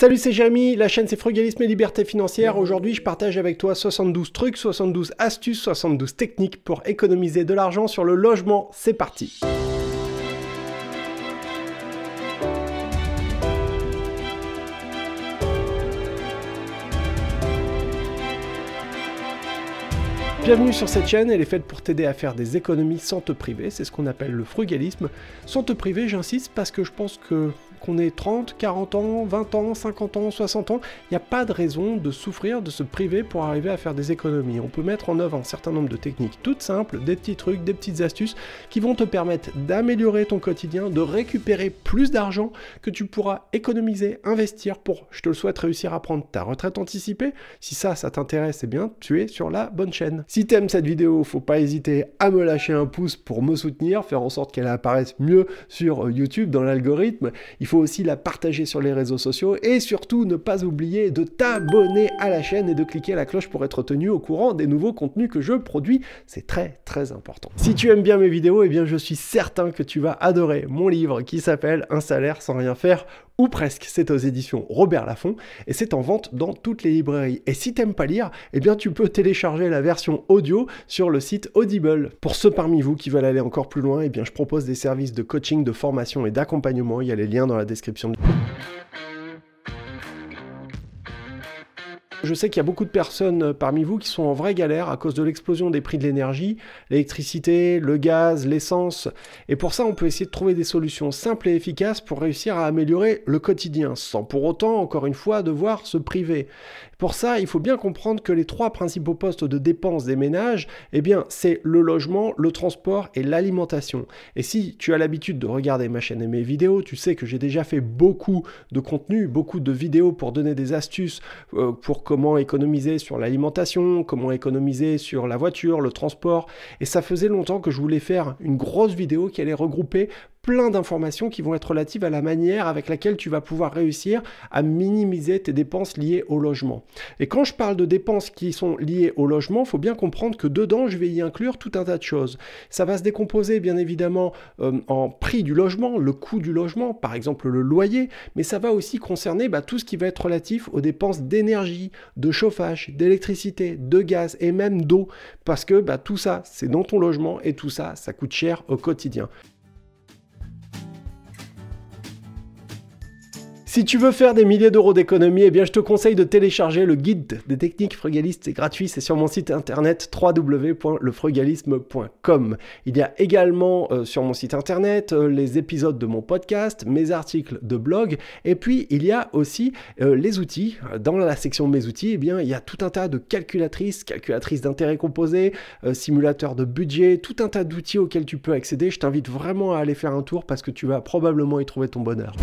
Salut, c'est Jérémy, la chaîne c'est Frugalisme et Liberté Financière. Aujourd'hui, je partage avec toi 72 trucs, 72 astuces, 72 techniques pour économiser de l'argent sur le logement. C'est parti. Bienvenue sur cette chaîne, elle est faite pour t'aider à faire des économies sans te priver, c'est ce qu'on appelle le frugalisme. Sans te priver, j'insiste parce que je pense que qu'on ait 30, 40 ans, 20 ans, 50 ans, 60 ans, il n'y a pas de raison de souffrir, de se priver pour arriver à faire des économies. On peut mettre en œuvre un certain nombre de techniques toutes simples, des petits trucs, des petites astuces qui vont te permettre d'améliorer ton quotidien, de récupérer plus d'argent que tu pourras économiser, investir pour, je te le souhaite, réussir à prendre ta retraite anticipée. Si ça, ça t'intéresse, eh bien, tu es sur la bonne chaîne. Si tu aimes cette vidéo, faut pas hésiter à me lâcher un pouce pour me soutenir, faire en sorte qu'elle apparaisse mieux sur YouTube dans l'algorithme. Il faut aussi la partager sur les réseaux sociaux et surtout ne pas oublier de t'abonner à la chaîne et de cliquer la cloche pour être tenu au courant des nouveaux contenus que je produis. C'est très très important. Si tu aimes bien mes vidéos, eh bien je suis certain que tu vas adorer mon livre qui s'appelle Un salaire sans rien faire ou presque. C'est aux éditions Robert Laffont et c'est en vente dans toutes les librairies. Et si t'aimes pas lire, eh bien tu peux télécharger la version audio sur le site Audible. Pour ceux parmi vous qui veulent aller encore plus loin, eh je propose des services de coaching, de formation et d'accompagnement. Il y a les liens dans la description. Je sais qu'il y a beaucoup de personnes euh, parmi vous qui sont en vraie galère à cause de l'explosion des prix de l'énergie, l'électricité, le gaz, l'essence. Et pour ça, on peut essayer de trouver des solutions simples et efficaces pour réussir à améliorer le quotidien, sans pour autant, encore une fois, devoir se priver. Pour ça, il faut bien comprendre que les trois principaux postes de dépenses des ménages, eh bien, c'est le logement, le transport et l'alimentation. Et si tu as l'habitude de regarder ma chaîne et mes vidéos, tu sais que j'ai déjà fait beaucoup de contenu, beaucoup de vidéos pour donner des astuces euh, pour comment économiser sur l'alimentation, comment économiser sur la voiture, le transport. Et ça faisait longtemps que je voulais faire une grosse vidéo qui allait regrouper plein d'informations qui vont être relatives à la manière avec laquelle tu vas pouvoir réussir à minimiser tes dépenses liées au logement. Et quand je parle de dépenses qui sont liées au logement, il faut bien comprendre que dedans, je vais y inclure tout un tas de choses. Ça va se décomposer bien évidemment euh, en prix du logement, le coût du logement, par exemple le loyer, mais ça va aussi concerner bah, tout ce qui va être relatif aux dépenses d'énergie, de chauffage, d'électricité, de gaz et même d'eau, parce que bah, tout ça, c'est dans ton logement et tout ça, ça coûte cher au quotidien. Si tu veux faire des milliers d'euros d'économie, eh bien je te conseille de télécharger le guide des techniques frugalistes. C'est gratuit, c'est sur mon site internet www.lefrugalisme.com. Il y a également euh, sur mon site internet euh, les épisodes de mon podcast, mes articles de blog, et puis il y a aussi euh, les outils. Dans la section mes outils, eh bien il y a tout un tas de calculatrices, calculatrices d'intérêt composé, simulateurs de budget, tout un tas d'outils auxquels tu peux accéder. Je t'invite vraiment à aller faire un tour parce que tu vas probablement y trouver ton bonheur.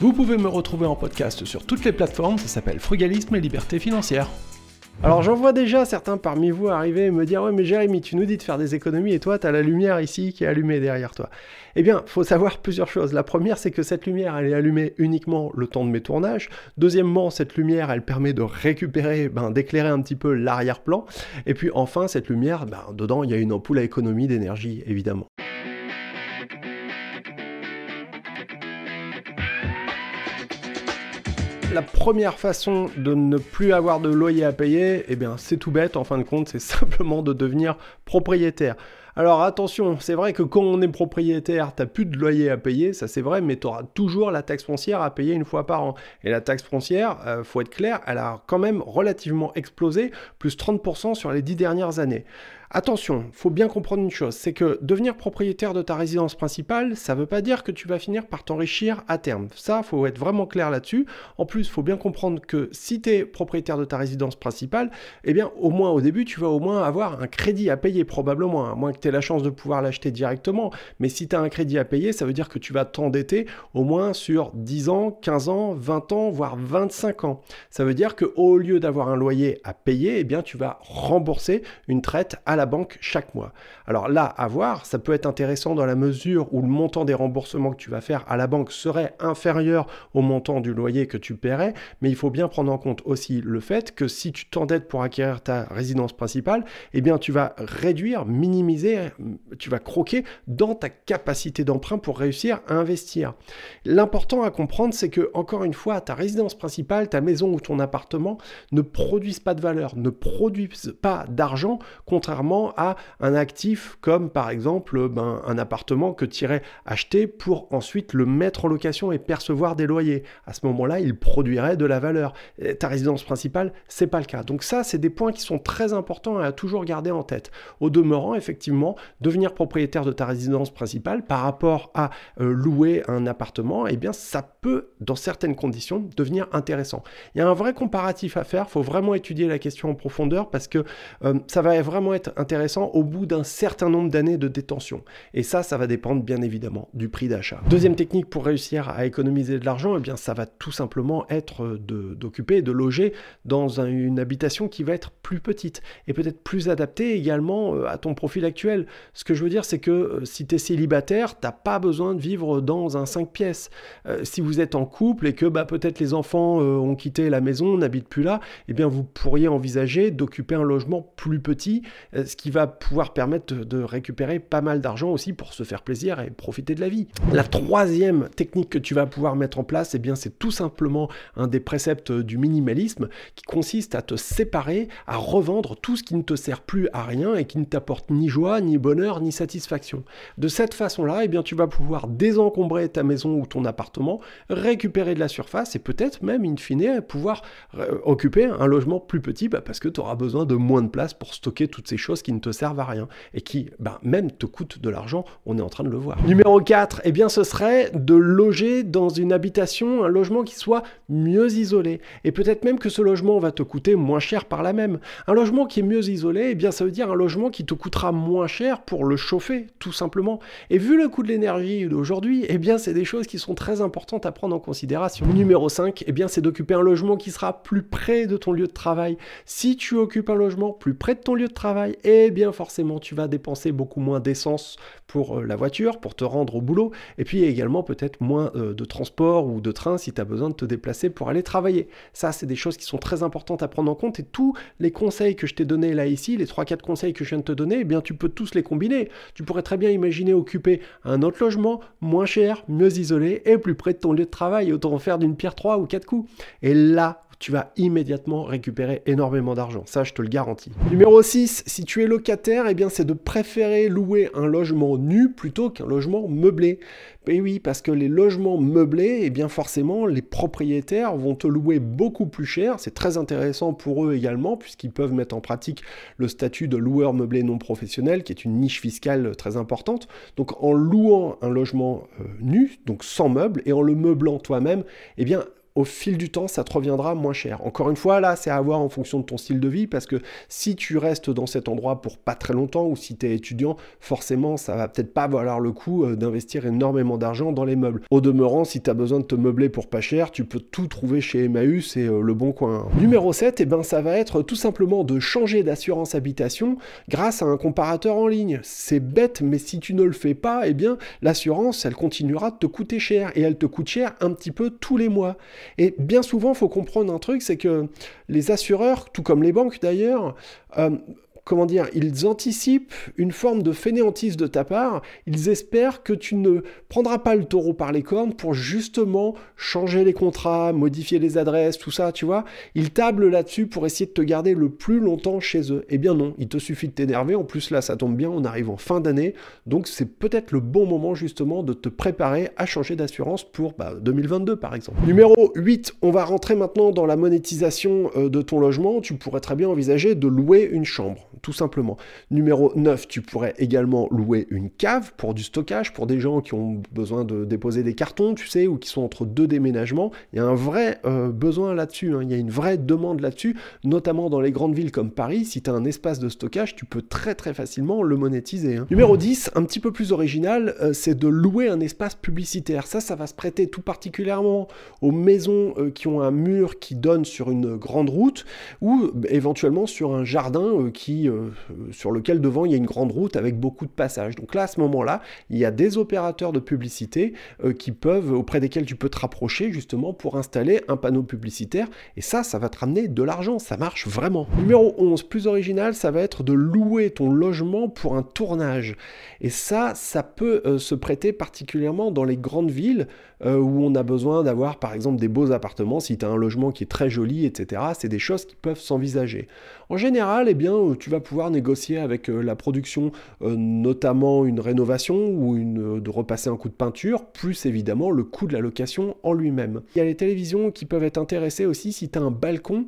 Vous pouvez me retrouver en podcast sur toutes les plateformes, ça s'appelle Frugalisme et Liberté Financière. Alors j'en vois déjà certains parmi vous arriver et me dire ouais mais Jérémy tu nous dis de faire des économies et toi tu as la lumière ici qui est allumée derrière toi. Eh bien faut savoir plusieurs choses. La première c'est que cette lumière elle est allumée uniquement le temps de mes tournages. Deuxièmement cette lumière elle permet de récupérer, ben, d'éclairer un petit peu l'arrière-plan. Et puis enfin cette lumière, ben, dedans il y a une ampoule à économie d'énergie évidemment. La première façon de ne plus avoir de loyer à payer, eh bien c'est tout bête en fin de compte, c'est simplement de devenir propriétaire. Alors attention, c'est vrai que quand on est propriétaire, tu n'as plus de loyer à payer, ça c'est vrai, mais tu auras toujours la taxe foncière à payer une fois par an. Et la taxe foncière, euh, faut être clair, elle a quand même relativement explosé, plus 30% sur les 10 dernières années. Attention, faut bien comprendre une chose, c'est que devenir propriétaire de ta résidence principale, ça ne veut pas dire que tu vas finir par t'enrichir à terme. Ça, faut être vraiment clair là-dessus. En plus, faut bien comprendre que si tu es propriétaire de ta résidence principale, eh bien, au moins au début, tu vas au moins avoir un crédit à payer probablement, à moins que tu aies la chance de pouvoir l'acheter directement. Mais si tu as un crédit à payer, ça veut dire que tu vas t'endetter au moins sur 10 ans, 15 ans, 20 ans, voire 25 ans. Ça veut dire que au lieu d'avoir un loyer à payer, eh bien, tu vas rembourser une traite à la banque chaque mois. Alors là, à voir, ça peut être intéressant dans la mesure où le montant des remboursements que tu vas faire à la banque serait inférieur au montant du loyer que tu paierais, mais il faut bien prendre en compte aussi le fait que si tu t'endettes pour acquérir ta résidence principale, eh bien tu vas réduire, minimiser, tu vas croquer dans ta capacité d'emprunt pour réussir à investir. L'important à comprendre, c'est que encore une fois, ta résidence principale, ta maison ou ton appartement ne produisent pas de valeur, ne produisent pas d'argent, contrairement à un actif comme par exemple ben, un appartement que tu irais acheter pour ensuite le mettre en location et percevoir des loyers. À ce moment-là, il produirait de la valeur. ta résidence principale, c'est pas le cas. Donc ça, c'est des points qui sont très importants à toujours garder en tête. Au demeurant, effectivement, devenir propriétaire de ta résidence principale par rapport à euh, louer un appartement, eh bien, ça peut, dans certaines conditions, devenir intéressant. Il y a un vrai comparatif à faire. Il faut vraiment étudier la question en profondeur parce que euh, ça va vraiment être intéressant au bout d'un certain nombre d'années de détention. Et ça, ça va dépendre bien évidemment du prix d'achat. Deuxième technique pour réussir à économiser de l'argent, eh bien, ça va tout simplement être d'occuper, de, loger dans une habitation qui va être plus petite et peut-être plus adaptée également euh, à ton profil actuel. Ce que je veux dire, c'est que euh, si tu es célibataire, t'as pas besoin de vivre dans un 5 pièces. si vous êtes en couple et que bah, peut-être les enfants ont quitté la maison, n'habitent plus là, eh bien vous pourriez envisager d'occuper un logement plus petit, euh, ce qui va pouvoir permettre de récupérer pas mal d'argent aussi pour se faire plaisir et profiter de la vie. La troisième technique que tu vas pouvoir mettre en place, eh bien c'est tout simplement un des préceptes du minimalisme qui consiste à te séparer, à revendre tout ce qui ne te sert plus à rien et qui ne t'apporte ni joie, ni bonheur, ni satisfaction. De cette façon-là, eh bien tu vas pouvoir désencombrer ta maison ou ton appartement, récupérer de la surface et peut-être même in fine pouvoir euh, occuper un logement plus petit bah, parce que tu auras besoin de moins de place pour stocker toutes ces choses qui ne te servent à rien et qui bah, même te coûtent de l'argent, on est en train de le voir. Numéro 4, eh bien ce serait de loger dans une habitation, un logement qui soit mieux isolé. Et peut-être même que ce logement va te coûter moins cher par là même. Un logement qui est mieux isolé, eh bien ça veut dire un logement qui te coûtera moins cher pour le chauffer, tout simplement. Et vu le coût de l'énergie d'aujourd'hui, eh bien c'est des choses qui sont très importantes à prendre en considération. Numéro 5, eh bien c'est d'occuper un logement qui sera plus près de ton lieu de travail. Si tu occupes un logement plus près de ton lieu de travail, eh bien forcément tu vas dépenser beaucoup moins d'essence pour euh, la voiture, pour te rendre au boulot, et puis également peut-être moins euh, de transport ou de train si tu as besoin de te déplacer pour aller travailler. Ça, c'est des choses qui sont très importantes à prendre en compte, et tous les conseils que je t'ai donnés là ici, les 3-4 conseils que je viens de te donner, eh bien tu peux tous les combiner. Tu pourrais très bien imaginer occuper un autre logement, moins cher, mieux isolé, et plus près de ton lieu de travail, autant en faire d'une pierre 3 ou 4 coups. Et là, tu vas immédiatement récupérer énormément d'argent. Ça, je te le garantis. Numéro 6, si tu es locataire, eh bien, c'est de préférer louer un logement nu plutôt qu'un logement meublé. Oui, parce que les logements meublés, eh bien, forcément, les propriétaires vont te louer beaucoup plus cher. C'est très intéressant pour eux également, puisqu'ils peuvent mettre en pratique le statut de loueur meublé non professionnel, qui est une niche fiscale très importante. Donc, en louant un logement euh, nu, donc sans meubles, et en le meublant toi-même, eh bien, au fil du temps, ça te reviendra moins cher. Encore une fois, là, c'est à voir en fonction de ton style de vie, parce que si tu restes dans cet endroit pour pas très longtemps, ou si tu es étudiant, forcément, ça va peut-être pas valoir le coup euh, d'investir énormément d'argent dans les meubles. Au demeurant, si tu as besoin de te meubler pour pas cher, tu peux tout trouver chez Emmaüs et euh, le bon coin. Numéro 7, et eh ben, ça va être tout simplement de changer d'assurance habitation grâce à un comparateur en ligne. C'est bête, mais si tu ne le fais pas, eh bien, l'assurance, elle continuera de te coûter cher, et elle te coûte cher un petit peu tous les mois. Et bien souvent, il faut comprendre un truc, c'est que les assureurs, tout comme les banques d'ailleurs, euh, comment dire, ils anticipent une forme de fainéantise de ta part, ils espèrent que tu ne prendras pas le taureau par les cornes pour justement changer les contrats, modifier les adresses, tout ça, tu vois. Ils tablent là-dessus pour essayer de te garder le plus longtemps chez eux. Eh bien non, il te suffit de t'énerver, en plus là ça tombe bien, on arrive en fin d'année, donc c'est peut-être le bon moment justement de te préparer à changer d'assurance pour 2022 bah, par exemple. Numéro 8, on va rentrer maintenant dans la monétisation euh, de ton logement, tu pourrais très bien envisager de louer une chambre tout simplement. Numéro 9, tu pourrais également louer une cave pour du stockage, pour des gens qui ont besoin de déposer des cartons, tu sais, ou qui sont entre deux déménagements. Il y a un vrai euh, besoin là-dessus, hein. il y a une vraie demande là-dessus, notamment dans les grandes villes comme Paris. Si tu as un espace de stockage, tu peux très très facilement le monétiser. Hein. Numéro 10, un petit peu plus original, euh, c'est de louer un espace publicitaire. Ça, ça va se prêter tout particulièrement aux maisons euh, qui ont un mur qui donne sur une grande route ou éventuellement sur un jardin qui qui, sur lequel devant il y a une grande route avec beaucoup de passages. Donc là, à ce moment-là, il y a des opérateurs de publicité qui peuvent, auprès desquels tu peux te rapprocher justement pour installer un panneau publicitaire. Et ça, ça va te ramener de l'argent. Ça marche vraiment. Numéro 11, plus original, ça va être de louer ton logement pour un tournage. Et ça, ça peut euh, se prêter particulièrement dans les grandes villes euh, où on a besoin d'avoir par exemple des beaux appartements. Si tu as un logement qui est très joli, etc., c'est des choses qui peuvent s'envisager. En général, eh bien, euh, tu vas pouvoir négocier avec la production, notamment une rénovation ou de repasser un coup de peinture, plus évidemment le coût de la location en lui-même. Il y a les télévisions qui peuvent être intéressées aussi si tu as un balcon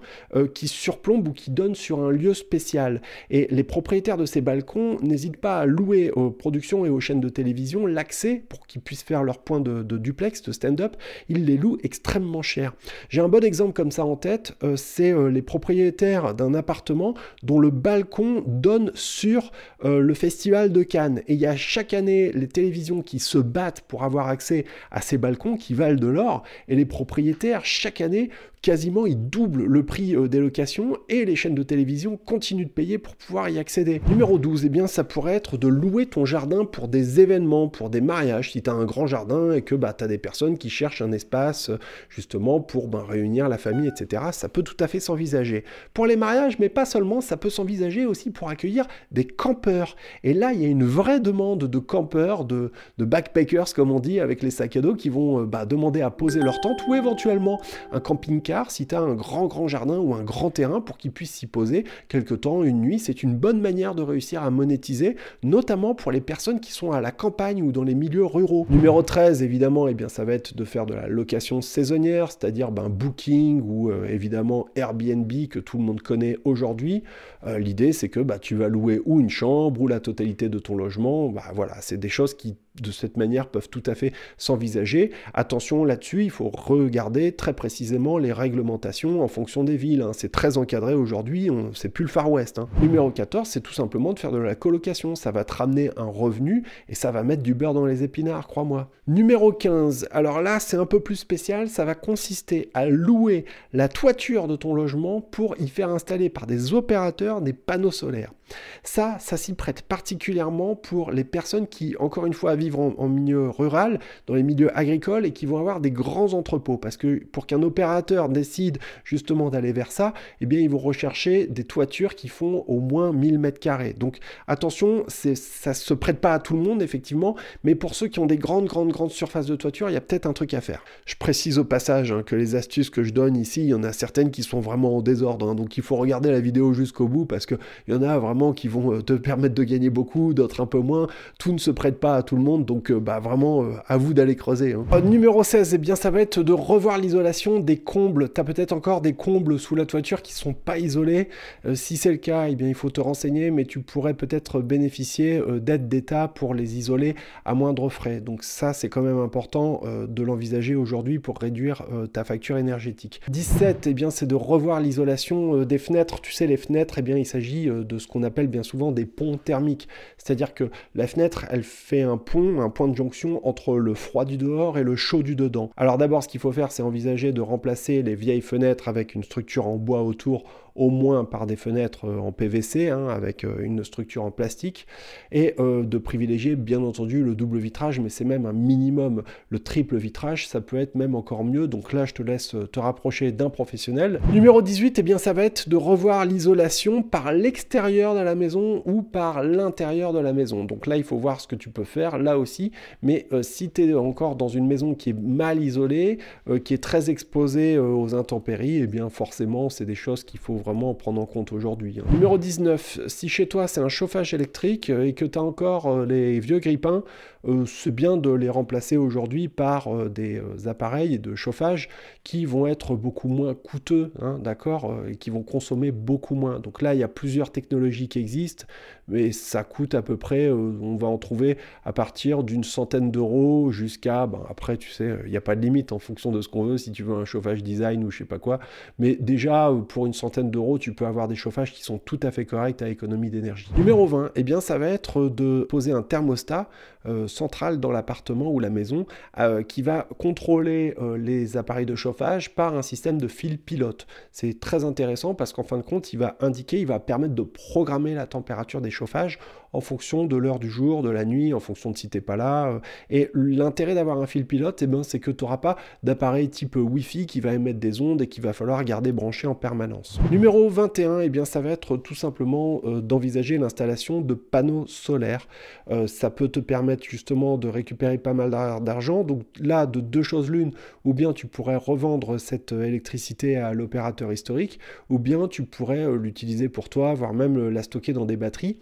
qui surplombe ou qui donne sur un lieu spécial. Et les propriétaires de ces balcons n'hésitent pas à louer aux productions et aux chaînes de télévision l'accès pour qu'ils puissent faire leur point de, duplex, stand-up. Ils les louent extrêmement cher. J'ai un bon exemple comme ça en tête, euh, c'est euh, les propriétaires d'un appartement dont le balcon donne sur euh, le festival de Cannes. Et il y a chaque année les télévisions qui se battent pour avoir accès à ces balcons qui valent de l'or. Et les propriétaires, chaque année, quasiment ils doublent le prix euh, des locations et les chaînes de télévision continuent de payer pour pouvoir y accéder. Numéro 12, eh bien ça pourrait être de louer ton jardin pour des événements, pour des mariages. Si tu as un grand jardin et que bah, tu as des personnes qui cherchent un espace euh, justement pour ben, réunir la famille, etc., ça peut tout à fait s'envisager. Pour les mariages, mais pas seulement, ça peut s'envisager aussi pour accueillir des campeurs. Et là, il y a une vraie demande de campeurs, de, backpackers comme on dit, avec les sacs à dos qui vont euh, bah, demander à poser leur tente ou éventuellement un camping si tu as un grand grand jardin ou un grand terrain pour qu'ils puissent s'y poser quelque temps, une nuit, c'est une bonne manière de réussir à monétiser, notamment pour les personnes qui sont à la campagne ou dans les milieux ruraux. Numéro 13, évidemment, et eh bien, ça va être de faire de la location saisonnière, c'est-à-dire ben, Booking ou euh, évidemment Airbnb que tout le monde connaît aujourd'hui. Euh, l'idée, c'est que bah, tu vas louer ou une chambre ou la totalité de ton logement. Bah, voilà, c'est des choses qui de cette manière peuvent tout à fait s'envisager. Attention là-dessus, il faut regarder très précisément les réglementations en fonction des villes. Hein. C'est très encadré aujourd'hui, c'est plus le Far West. Hein. Numéro 14, c'est tout simplement de faire de la colocation. Ça va te ramener un revenu et ça va mettre du beurre dans les épinards, crois-moi. Numéro 15, alors là c'est un peu plus spécial, ça va consister à louer la toiture de ton logement pour y faire installer par des opérateurs des panneaux solaires. Ça, ça s'y prête particulièrement pour les personnes qui, encore une fois, vivent en, milieu rural, dans les milieux agricoles et qui vont avoir des grands entrepôts. Parce que pour qu'un opérateur décide justement d'aller vers ça, eh bien, ils vont rechercher des toitures qui font au moins 1000 mètres carrés. Donc, attention, ça se prête pas à tout le monde, effectivement, mais pour ceux qui ont des grandes, grandes, grandes surfaces de toiture, il y a peut-être un truc à faire. Je précise au passage hein, que les astuces que je donne ici, il y en a certaines qui sont vraiment au désordre. Hein. donc, il faut regarder la vidéo jusqu'au bout parce qu'il y en a vraiment qui vont euh, te permettre de gagner beaucoup, d'autres un peu moins. Tout ne se prête pas à tout le monde, donc euh, bah, vraiment euh, à vous d'aller creuser. Hein. numéro 16, eh bien, ça va être de revoir l'isolation des combles. Tu as peut-être encore des combles sous la toiture qui sont pas isolés. si c'est le cas, eh bien, il faut te renseigner, mais tu pourrais peut-être bénéficier d'aide d'État pour les isoler à moindre frais. Donc ça, c'est quand même important de l'envisager aujourd'hui pour réduire ta facture énergétique. 17, eh bien, c'est de revoir l'isolation des fenêtres. Tu sais, les fenêtres, eh bien, il s'agit de ce qu'on appelle bien souvent des ponts thermiques. C'est-à-dire que la fenêtre, elle fait un pont, un point de jonction entre le froid du dehors et le chaud du dedans. Alors d'abord, ce qu'il faut faire, c'est envisager de remplacer les vieilles fenêtres avec une structure en bois autour au moins par des fenêtres euh, en PVC, hein, avec euh, une structure en plastique, et euh, de privilégier bien entendu le double vitrage, mais c'est même un minimum. Le triple vitrage, ça peut être même encore mieux, donc là je te laisse te rapprocher d'un professionnel. Numéro 18, eh bien ça va être de revoir l'isolation par l'extérieur de la maison ou par l'intérieur de la maison. Donc là il faut voir ce que tu peux faire, là aussi, mais si tu es encore dans une maison qui est mal isolée, qui est très exposée aux intempéries, eh bien forcément c'est des choses qu'il faut vraiment prendre en compte aujourd'hui. Hein. Numéro 19, si chez toi c'est un chauffage électrique euh, et que tu as encore euh, les vieux grippins, euh, c'est bien de les remplacer aujourd'hui par des appareils de chauffage qui vont être beaucoup moins coûteux, hein, d'accord, et qui vont consommer beaucoup moins. Donc là, il y a plusieurs technologies qui existent, mais ça coûte à peu près, on va en trouver à partir d'une centaine d'euros jusqu'à, ben, après, tu sais, il n'y a pas de limite en fonction de ce qu'on veut, si tu veux un chauffage design ou je sais pas quoi, mais déjà, pour une centaine d'euros, tu peux avoir des chauffages qui sont tout à fait corrects à économie d'énergie. Numéro 20, eh bien, ça va être de poser un thermostat central dans l'appartement ou la maison qui va contrôler les appareils de chauffage par un système de fil pilote. C'est très intéressant parce qu'en fin de compte, il va indiquer, il va permettre de programmer la température des chauffages en fonction de l'heure du jour, de la nuit, en fonction de si t'es pas là. Euh. Et l'intérêt d'avoir un fil pilote, eh ben, c'est que tu n'auras pas d'appareil type Wi-Fi qui va émettre des ondes et qu'il va falloir garder branché en permanence. Numéro 21, eh bien, ça va être tout simplement euh, d'envisager l'installation de panneaux solaires. Euh, ça peut te permettre justement de récupérer pas mal d'argent. Donc là, de deux choses l'une, ou bien tu pourrais revendre cette électricité à l'opérateur historique, ou bien tu pourrais l'utiliser pour toi, voire même la stocker dans des batteries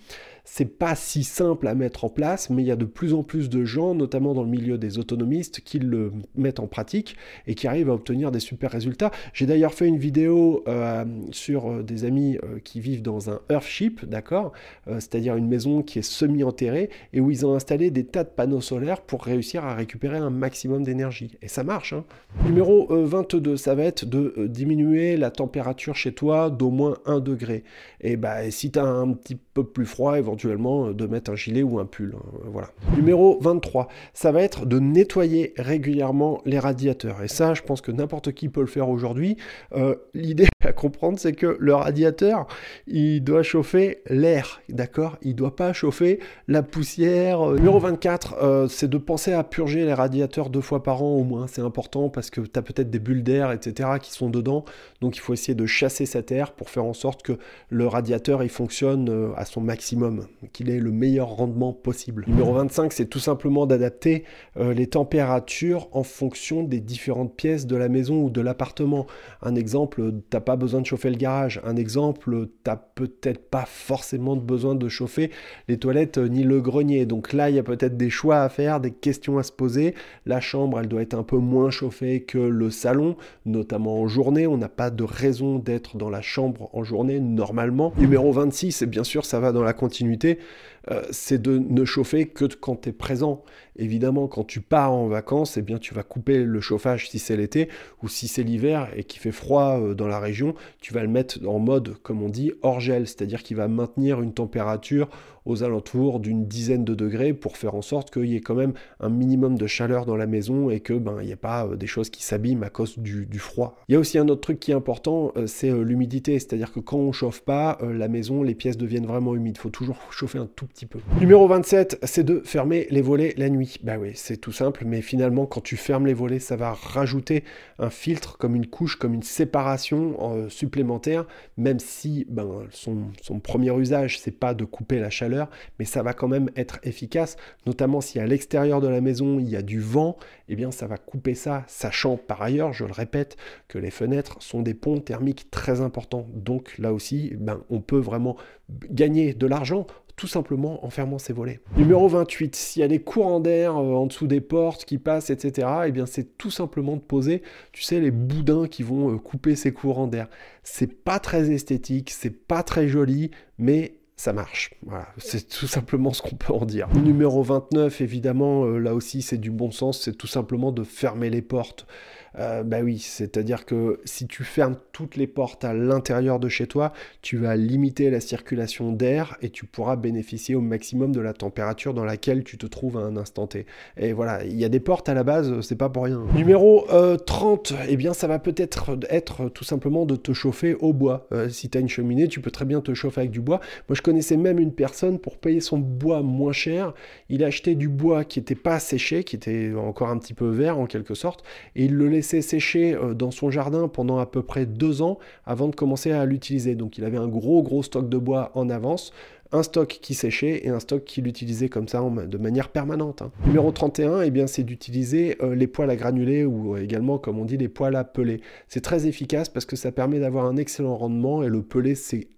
c'est pas si simple à mettre en place, mais il y a de plus en plus de gens, notamment dans le milieu des autonomistes, qui le mettent en pratique et qui arrivent à obtenir des super résultats. J'ai d'ailleurs fait une vidéo euh, sur euh, des amis euh, qui vivent dans un Earthship, d'accord C'est-à-dire une maison qui est semi-enterrée et où ils ont installé des tas de panneaux solaires pour réussir à récupérer un maximum d'énergie. Et ça marche. Hein. Numéro 22, ça va être de diminuer la température chez toi d'au moins 1 degré. Et bah, si tu as un petit peu plus froid, éventuellement, euh, de mettre un gilet ou un pull. Hein, voilà. Numéro 23, ça va être de nettoyer régulièrement les radiateurs. Et ça, je pense que n'importe qui peut le faire aujourd'hui. Euh, l'idée à comprendre, c'est que le radiateur, il doit chauffer l'air, d'accord? Il doit pas chauffer la poussière. Euh, numéro 24, c'est de penser à purger les radiateurs deux fois par an au moins. C'est important parce que tu as peut-être des bulles d'air, etc., qui sont dedans. Donc il faut essayer de chasser cet air pour faire en sorte que le radiateur, il fonctionne à son maximum qu'il ait le meilleur rendement possible. Numéro 25, c'est tout simplement d'adapter euh, les températures en fonction des différentes pièces de la maison ou de l'appartement. Un exemple, t'as pas besoin de chauffer le garage. Un exemple, t'as peut-être pas forcément besoin de chauffer les toilettes euh, ni le grenier. Donc là, il y a peut-être des choix à faire, des questions à se poser. La chambre, elle doit être un peu moins chauffée que le salon, notamment en journée. On n'a pas de raison d'être dans la chambre en journée normalement. Numéro 26, et bien sûr, ça va dans la continuité continuité euh, c'est de ne chauffer que quand tu es présent. Évidemment, quand tu pars en vacances, eh bien, tu vas couper le chauffage si c'est l'été, ou si c'est l'hiver et qu'il fait froid euh, dans la région, tu vas le mettre en mode, comme on dit, hors gel, c'est-à-dire qu'il va maintenir une température aux alentours d'une dizaine de degrés pour faire en sorte qu'il y ait quand même un minimum de chaleur dans la maison et que ben il n'y ait pas euh, des choses qui s'abîment à cause du, froid. Il y a aussi un autre truc qui est important, c'est l'humidité, c'est-à-dire que quand on chauffe pas la maison, les pièces deviennent vraiment humides. Il faut toujours chauffer un tout peu. Numéro 27, c'est de fermer les volets la nuit. Bah oui, c'est tout simple, mais finalement quand tu fermes les volets, ça va rajouter un filtre comme une couche, comme une séparation supplémentaire, même si ben, son, son premier usage c'est pas de couper la chaleur mais ça va quand même être efficace, notamment si à l'extérieur de la maison il y a du vent, eh bien ça va couper ça, sachant par ailleurs, je le répète, que les fenêtres sont des ponts thermiques très importants. Donc là aussi, ben, on peut vraiment gagner de l'argent tout simplement en fermant ses volets. Numéro 28, s'il y a des courants d'air euh, en dessous des portes qui passent, etc., eh bien c'est tout simplement de poser, tu sais, les boudins qui vont euh, couper ces courants d'air. C'est pas très esthétique, c'est pas très joli, mais ça marche. Voilà, c'est tout simplement ce qu'on peut en dire. Numéro 29, évidemment, euh, là aussi c'est du bon sens, c'est tout simplement de fermer les portes. Euh, bah oui, c'est-à-dire que si tu fermes toutes les portes à l'intérieur de chez toi, tu vas limiter la circulation d'air et tu pourras bénéficier au maximum de la température dans laquelle tu te trouves à un instant T. Et voilà, il y a des portes à la base, c'est pas pour rien. Numéro 30, euh, eh bien ça va peut-être être tout simplement de te chauffer au bois. Euh, si tu as une cheminée, tu peux très bien te chauffer avec du bois. Moi je connaissais même une personne pour payer son bois moins cher, il achetait du bois qui n'était pas séché, qui était encore un petit peu vert en quelque sorte, et il le sécher euh, dans son jardin pendant à peu près deux ans avant de commencer à l'utiliser. Donc il avait un gros gros stock de bois en avance un stock qui séchait et un stock qu'il utilisait comme ça de manière permanente. Hein. Numéro 31, eh bien, c'est d'utiliser euh, les poils à granulés ou euh, également, comme on dit, les poils à peler. C'est très efficace parce que ça permet d'avoir un excellent rendement et le pelé, c'est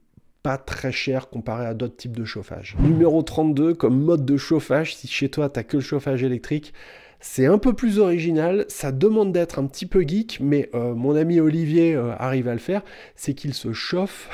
pas très cher comparé à d'autres types de chauffage. Numéro 32, comme mode de chauffage, si chez toi, tu que le chauffage électrique, c'est un peu plus original, ça demande d'être un petit peu geek, mais euh, mon ami Olivier euh, arrive à le faire, c'est qu'il se chauffe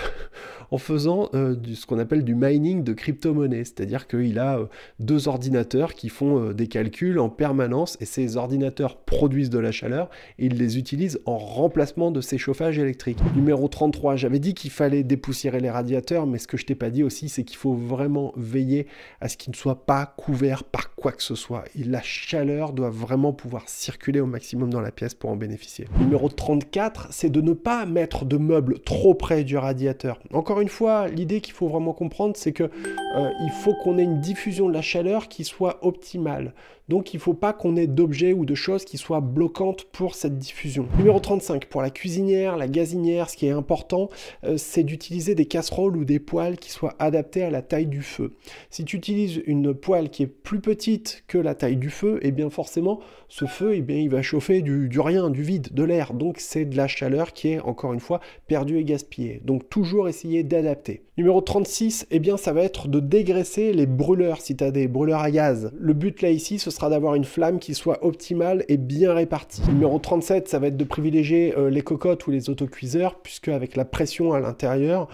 en faisant ce qu'on appelle du mining de crypto-monnaie. C'est-à-dire qu'il a deux ordinateurs qui font des calculs en permanence et ces ordinateurs produisent de la chaleur et il les utilise en remplacement de ses chauffages électriques. Numéro 33, j'avais dit qu'il fallait dépoussiérer les radiateurs, mais ce que je t'ai pas dit aussi, c'est qu'il faut vraiment veiller à ce qu'ils ne soient pas couverts par quoi que ce soit. Et la chaleur doit vraiment pouvoir circuler au maximum dans la pièce pour en bénéficier. Numéro 34, c'est de ne pas mettre de meubles trop près du radiateur. Une fois, l'idée qu'il faut vraiment comprendre, c'est que euh, il faut qu'on ait une diffusion de la chaleur qui soit optimale. Donc il ne faut pas qu'on ait d'objets ou de choses qui soient bloquantes pour cette diffusion. Numéro 35, pour la cuisinière, la gazinière, ce qui est important, euh, c'est d'utiliser des casseroles ou des poêles qui soient adaptées à la taille du feu. Si tu utilises une poêle qui est plus petite que la taille du feu, et eh bien forcément, ce feu, eh bien, il va chauffer du, rien, du vide, de l'air. Donc c'est de la chaleur qui est, encore une fois, perdue et gaspillée. Donc toujours essayer d'adapter. Numéro 36, eh bien, ça va être de dégraisser les brûleurs si tu as des brûleurs à gaz. Le but là ici, ce sera d'avoir une flamme qui soit optimale et bien répartie. Numéro 37, ça va être de privilégier euh, les cocottes ou les autocuiseurs, puisque avec la pression à l'intérieur,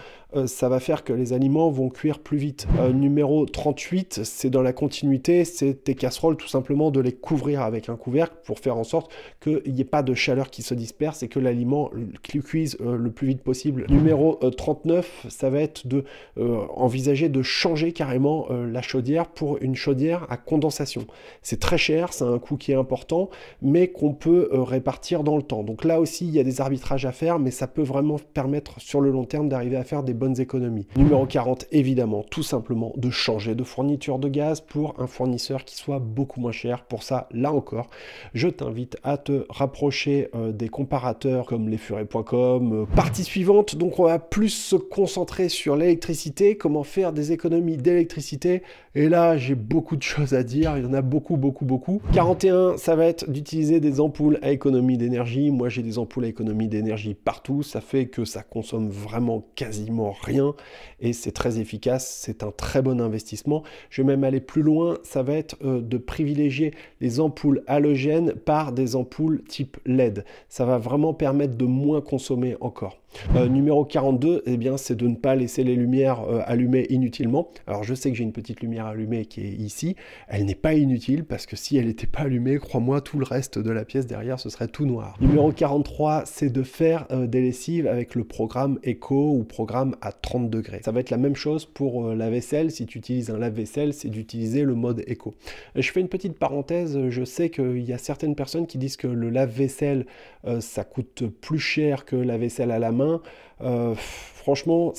ça va faire que les aliments vont cuire plus vite. Euh, numéro 38, c'est dans la continuité, c'est tes casseroles tout simplement de les couvrir avec un couvercle pour faire en sorte qu'il n'y ait pas de chaleur qui se disperse et que l'aliment cuise euh, le plus vite possible. Numéro 39, ça va être de envisager de changer carrément la chaudière pour une chaudière à condensation. C'est très cher, c'est un coût qui est important, mais qu'on peut répartir dans le temps. Donc là aussi, il y a des arbitrages à faire, mais ça peut vraiment permettre sur le long terme d'arriver à faire des économies. Numéro 40, évidemment, tout simplement de changer de fourniture de gaz pour un fournisseur qui soit beaucoup moins cher. Pour ça, là encore, je t'invite à te rapprocher euh, des comparateurs comme lesfurets.com. Euh, partie suivante, donc on va plus se concentrer sur l'électricité, comment faire des économies d'électricité. Et là, j'ai beaucoup de choses à dire, il y en a beaucoup, beaucoup, beaucoup. 41, ça va être d'utiliser des ampoules à économie d'énergie. Moi, j'ai des ampoules à économie d'énergie partout, ça fait que ça consomme vraiment quasiment rien et c'est très efficace, c'est un très bon investissement. Je vais même aller plus loin, ça va être euh, de privilégier les ampoules halogènes par des ampoules type LED. Ça va vraiment permettre de moins consommer encore. Euh, numéro 42, eh bien, c'est de ne pas laisser les lumières euh, allumées inutilement. Alors je sais que j'ai une petite lumière allumée qui est ici. Elle n'est pas inutile parce que si elle n'était pas allumée, crois-moi, tout le reste de la pièce derrière, ce serait tout noir. Numéro 43, c'est de faire euh, des lessives avec le programme Eco ou programme à 30 degrés. Ça va être la même chose pour la vaisselle. Si tu utilises un lave-vaisselle, c'est d'utiliser le mode Eco. Je fais une petite parenthèse. Je sais qu'il y a certaines personnes qui disent que le lave-vaisselle, ça coûte plus cher que la vaisselle à la main euh, franchement,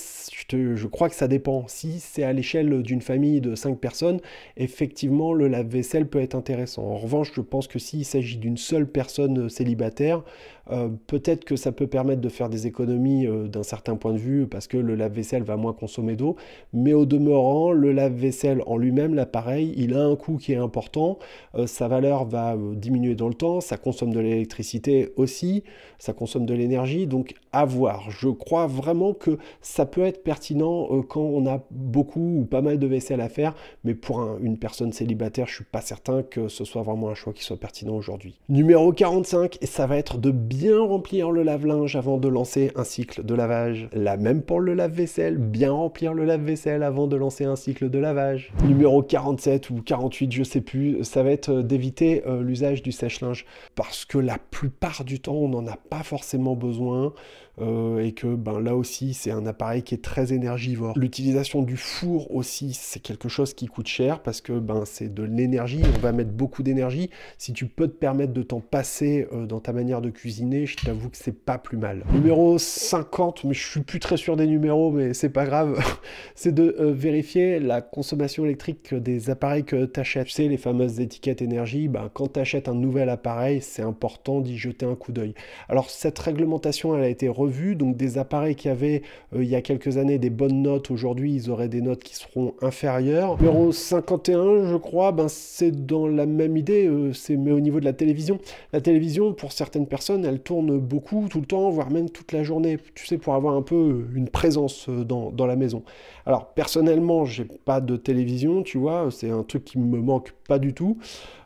je, crois que ça dépend. Si c'est à l'échelle d'une famille de 5 personnes, effectivement, le lave-vaisselle peut être intéressant. En revanche, je pense que s'il s'agit d'une seule personne célibataire, euh, peut-être que ça peut permettre de faire des économies euh, d'un certain point de vue parce que le lave-vaisselle va moins consommer d'eau. Mais au demeurant, le lave-vaisselle en lui-même, l'appareil, il a un coût qui est important. sa valeur va diminuer dans le temps. Ça consomme de l'électricité aussi. Ça consomme de l'énergie. Donc, à voir je crois vraiment que ça peut être pertinent euh, quand on a beaucoup ou pas mal de vaisselle à faire, mais pour une personne célibataire, je suis pas certain que ce soit vraiment un choix qui soit pertinent aujourd'hui. Numéro 45, et ça va être de bien remplir le lave-linge avant de lancer un cycle de lavage. La même pour le lave-vaisselle, bien remplir le lave-vaisselle avant de lancer un cycle de lavage. Numéro 47 ou 48, je sais plus, ça va être d'éviter euh, l'usage du sèche-linge parce que la plupart du temps, on n'en a pas forcément besoin. Euh, et que ben, là aussi c'est un appareil qui est très énergivore. L'utilisation du four aussi c'est quelque chose qui coûte cher parce que ben, c'est de l'énergie, on va mettre beaucoup d'énergie. Si tu peux te permettre de t'en passer euh, dans ta manière de cuisiner, je t'avoue que c'est pas plus mal. Numéro 50, mais je suis plus très sûr des numéros, mais c'est pas grave, c'est de euh, vérifier la consommation électrique des appareils que tu achètes. Tu les fameuses étiquettes énergie, ben, quand tu achètes un nouvel appareil, c'est important d'y jeter un coup d'œil. Alors cette réglementation, elle a été donc des appareils qui avaient euh, il y a quelques années des bonnes notes, aujourd'hui ils auraient des notes qui seront inférieures. Numéro 51, je crois, ben, c'est dans la même idée, euh, c'est mais au niveau de la télévision. La télévision, pour certaines personnes, elle tourne beaucoup, tout le temps, voire même toute la journée, tu sais, pour avoir un peu une présence euh, dans, dans la maison. Alors personnellement, j'ai pas de télévision, tu vois, c'est un truc qui me manque pas du tout,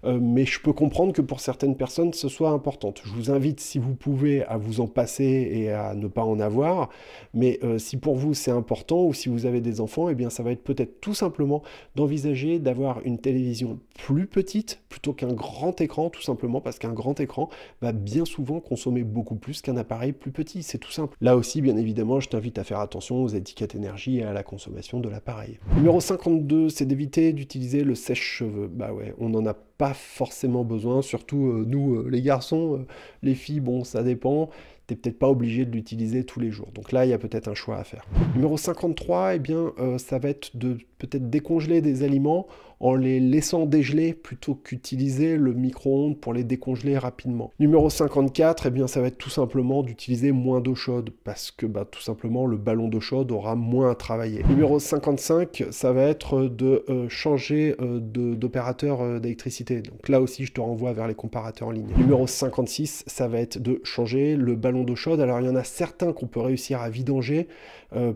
mais je peux comprendre que pour certaines personnes, ce soit important. Je vous invite, si vous pouvez, à vous en passer et à ne pas en avoir. Mais euh, si pour vous c'est important ou si vous avez des enfants, eh bien ça va être peut-être tout simplement d'envisager d'avoir une télévision plus petite plutôt qu'un grand écran, tout simplement parce qu'un grand écran va bien souvent consommer beaucoup plus qu'un appareil plus petit. C'est tout simple. Là aussi, bien évidemment, je t'invite à faire attention aux étiquettes énergie et à la consommation de l'appareil. Numéro 52, c'est d'éviter d'utiliser le sèche-cheveux. Bah ouais, on n'en a forcément besoin, surtout euh, nous euh, les garçons, euh, les filles, bon ça dépend, t'es peut-être pas obligé de l'utiliser tous les jours. Donc là, il y a peut-être un choix à faire. Numéro 53, eh bien, ça va être de peut-être décongeler des aliments en les laissant dégeler plutôt qu'utiliser le micro-ondes pour les décongeler rapidement. Numéro 54, eh bien, ça va être tout simplement d'utiliser moins d'eau chaude parce que bah, tout simplement le ballon d'eau chaude aura moins à travailler. Numéro 55, ça va être de euh, changer euh, d'opérateur euh, d'électricité. Donc là aussi, je te renvoie vers les comparateurs en ligne. Numéro 56, ça va être de changer le ballon d'eau chaude. Alors il y en a certains qu'on peut réussir à vidanger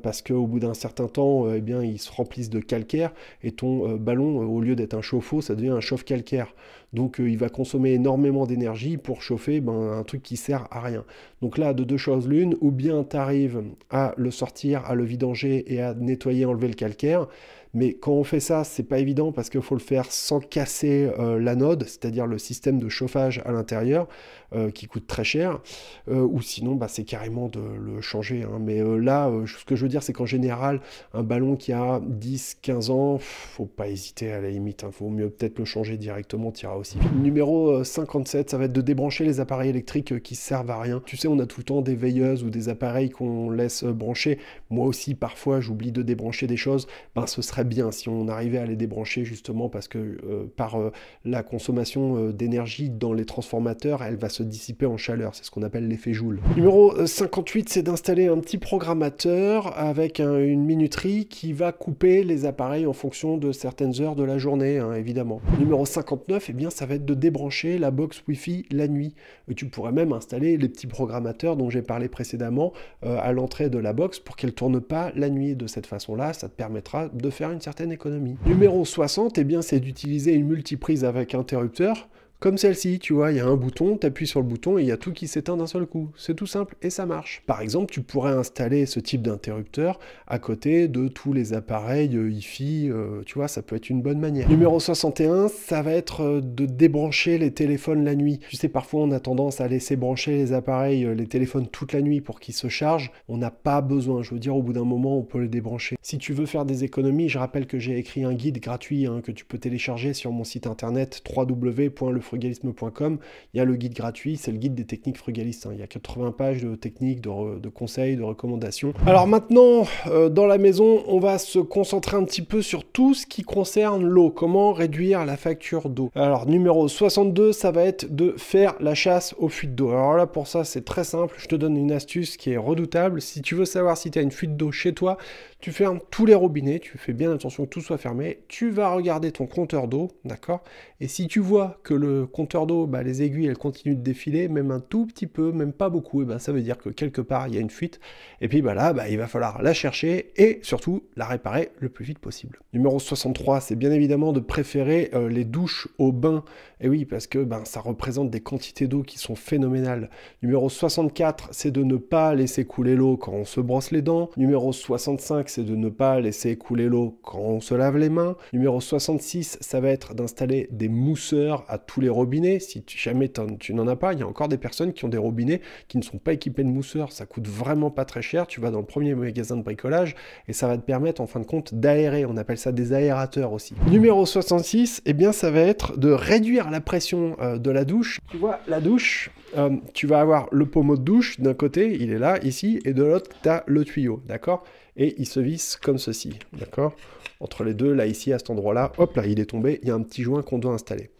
parce qu'au bout d'un certain temps, eh bien, ils se remplissent de calcaire et ton ballon au lieu d'être un chauffe-eau, ça devient un chauffe-calcaire. Donc euh, il va consommer énormément d'énergie pour chauffer ben, un truc qui sert à rien. Donc là, de deux choses l'une, ou bien tu arrives à le sortir, à le vidanger et à nettoyer, enlever le calcaire, mais quand on fait ça, c'est pas évident parce qu'il faut le faire sans casser euh, l'anode, c'est-à-dire le système de chauffage à l'intérieur, euh, qui coûte très cher. Euh, ou sinon, bah, c'est carrément de le changer. Hein. Mais là, ce que je veux dire, c'est qu'en général, un ballon qui a 10-15 ans, faut pas hésiter à la limite. Il hein. faut mieux peut-être le changer directement, ira aussi Numéro 57, ça va être de débrancher les appareils électriques qui servent à rien. Tu sais, on a tout le temps des veilleuses ou des appareils qu'on laisse brancher. Moi aussi, parfois, j'oublie de débrancher des choses. Ben, ce serait bien si on arrivait à les débrancher justement parce que euh, par euh, la consommation euh, d'énergie dans les transformateurs, elle va se dissiper en chaleur. C'est ce qu'on appelle l'effet Joule. Numéro 58, c'est d'installer un petit programmateur avec une minuterie qui va couper les appareils en fonction de certaines heures de la journée, hein, évidemment. Numéro 59, et eh bien, ça va être de débrancher la box Wi-Fi la nuit. tu pourrais même installer les petits programmateurs dont j'ai parlé précédemment à l'entrée de la box pour qu'elle tourne pas la nuit. De cette façon-là, ça te permettra de faire une certaine économie. Numéro 60, eh bien, c'est d'utiliser une multiprise avec interrupteur comme celle-ci, tu vois, il y a un bouton, tu appuies sur le bouton et il y a tout qui s'éteint d'un seul coup. C'est tout simple et ça marche. Par exemple, tu pourrais installer ce type d'interrupteur à côté de tous les appareils euh, Wi-Fi, euh, tu vois, ça peut être une bonne manière. Numéro 61, ça va être euh, de débrancher les téléphones la nuit. Tu sais, parfois on a tendance à laisser brancher les appareils, les téléphones toute la nuit pour qu'ils se chargent. On n'a pas besoin, je veux dire, au bout d'un moment, on peut les débrancher. Si tu veux faire des économies, je rappelle que j'ai écrit un guide gratuit hein, que tu peux télécharger sur mon site internet www.lefrugal frugalisme.com, il y a le guide gratuit, c'est le guide des techniques frugalistes. Hein. Il y a 80 pages de techniques, de, conseils, de recommandations. Alors maintenant, euh, dans la maison, on va se concentrer un petit peu sur tout ce qui concerne l'eau. Comment réduire la facture d'eau? Alors numéro 62, ça va être de faire la chasse aux fuites d'eau. Alors là, pour ça, c'est très simple. Je te donne une astuce qui est redoutable. Si tu veux savoir si tu as une fuite d'eau chez toi, tu fermes tous les robinets, tu fais bien attention que tout soit fermé, tu vas regarder ton compteur d'eau, d'accord? Et si tu vois que le compteur d'eau, bah, les aiguilles, elles continuent de défiler, même un tout petit peu, même pas beaucoup, et ben ça veut dire que quelque part, il y a une fuite. Et puis bah, là, bah, il va falloir la chercher et surtout la réparer le plus vite possible. Numéro 63, c'est bien évidemment de préférer euh, les douches au bain. Et oui, parce que ben, ça représente des quantités d'eau qui sont phénoménales. Numéro 64, c'est de ne pas laisser couler l'eau quand on se brosse les dents. Numéro 65, c'est de ne pas laisser couler l'eau quand on se lave les mains. Numéro 66, ça va être d'installer des mousseurs à tous les robinets. Si jamais tu n'en as pas, il y a encore des personnes qui ont des robinets qui ne sont pas équipés de mousseurs. Ça coûte vraiment pas très cher. Tu vas dans le premier magasin de bricolage et ça va te permettre en fin de compte d'aérer. On appelle ça des aérateurs aussi. Numéro 66, eh bien ça va être de réduire la pression euh, de la douche. Tu vois, la douche, euh, tu vas avoir le pommeau de douche d'un côté, il est là, ici, et de l'autre, tu as le tuyau, d'accord? Et il se visse comme ceci, d'accord? Entre les deux, là, ici, à cet endroit-là, hop, là, il est tombé, il y a un petit joint qu'on doit installer.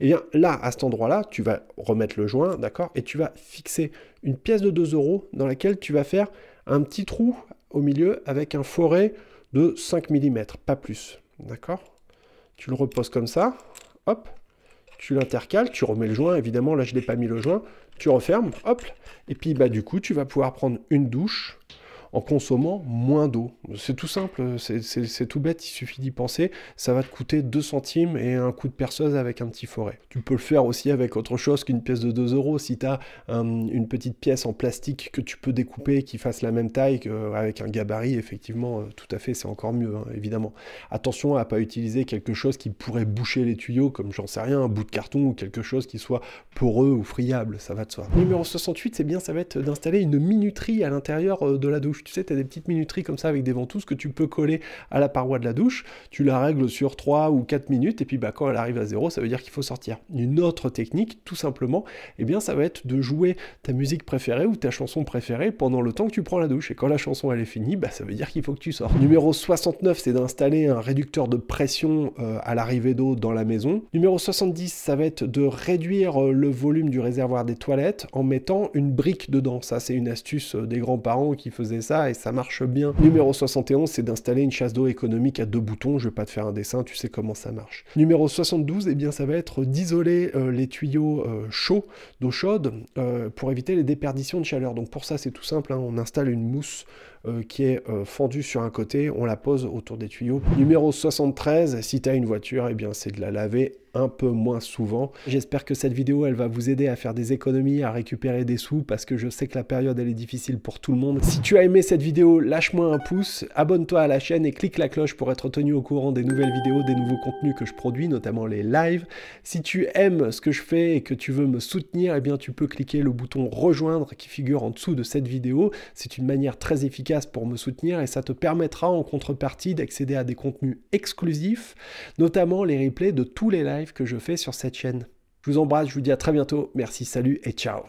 Et eh bien là, à cet endroit-là, tu vas remettre le joint, d'accord? Et tu vas fixer une pièce de 2 euros dans laquelle tu vas faire un petit trou au milieu avec un forêt de 5 mm, pas plus, d'accord? Tu le reposes comme ça, hop, tu l'intercales, tu remets le joint, évidemment, là, je n'ai pas mis le joint, tu refermes, hop, et puis, bah, du coup, tu vas pouvoir prendre une douche en consommant moins d'eau. C'est tout simple, c'est tout bête, il suffit d'y penser. Ça va te coûter 2 centimes et un coup de perceuse avec un petit forêt. Tu peux le faire aussi avec autre chose qu'une pièce de 2 euros. Si tu as une petite pièce en plastique que tu peux découper qui fasse la même taille qu'avec un gabarit, effectivement, euh, tout à fait, c'est encore mieux, hein, évidemment. Attention à pas utiliser quelque chose qui pourrait boucher les tuyaux, comme j'en sais rien, un bout de carton ou quelque chose qui soit poreux ou friable, ça va de soi. Numéro 68, c'est bien, ça va être d'installer une minuterie à l'intérieur euh, de la douche. Tu sais, tu as des petites minuteries comme ça avec des ventouses que tu peux coller à la paroi de la douche. Tu la règles sur 3 ou 4 minutes et puis bah, quand elle arrive à zéro, ça veut dire qu'il faut sortir. Une autre technique, tout simplement, eh bien, ça va être de jouer ta musique préférée ou ta chanson préférée pendant le temps que tu prends la douche. Et quand la chanson elle est finie, bah, ça veut dire qu'il faut que tu sors. Numéro 69, c'est d'installer un réducteur de pression euh, à l'arrivée d'eau dans la maison. Numéro 70, ça va être de réduire euh, le volume du réservoir des toilettes en mettant une brique dedans. Ça, c'est une astuce euh, des grands-parents qui faisaient ça et ça marche bien. Numéro 71, c'est d'installer une chasse d'eau économique à deux boutons. Je vais pas te faire un dessin, tu sais comment ça marche. Numéro 72, eh bien, ça va être d'isoler les tuyaux chauds, d'eau chaude, pour éviter les déperditions de chaleur. Donc pour ça, c'est tout simple, hein. on installe une mousse euh, qui est euh, fendue sur un côté, on la pose autour des tuyaux. Numéro 73, si tu as une voiture, eh bien c'est de la laver un peu moins souvent. J'espère que cette vidéo, elle va vous aider à faire des économies, à récupérer des sous, parce que je sais que la période, elle est difficile pour tout le monde. Si tu as aimé cette vidéo, lâche-moi un pouce, abonne-toi à la chaîne et clique la cloche pour être tenu au courant des nouvelles vidéos, des nouveaux contenus que je produis, notamment les lives. Si tu aimes ce que je fais et que tu veux me soutenir, eh bien tu peux cliquer le bouton rejoindre qui figure en dessous de cette vidéo. C'est une manière très pour me soutenir et ça te permettra en contrepartie d'accéder à des contenus exclusifs, notamment les replays de tous les lives que je fais sur cette chaîne. Je vous embrasse, je vous dis à très bientôt, merci, salut et ciao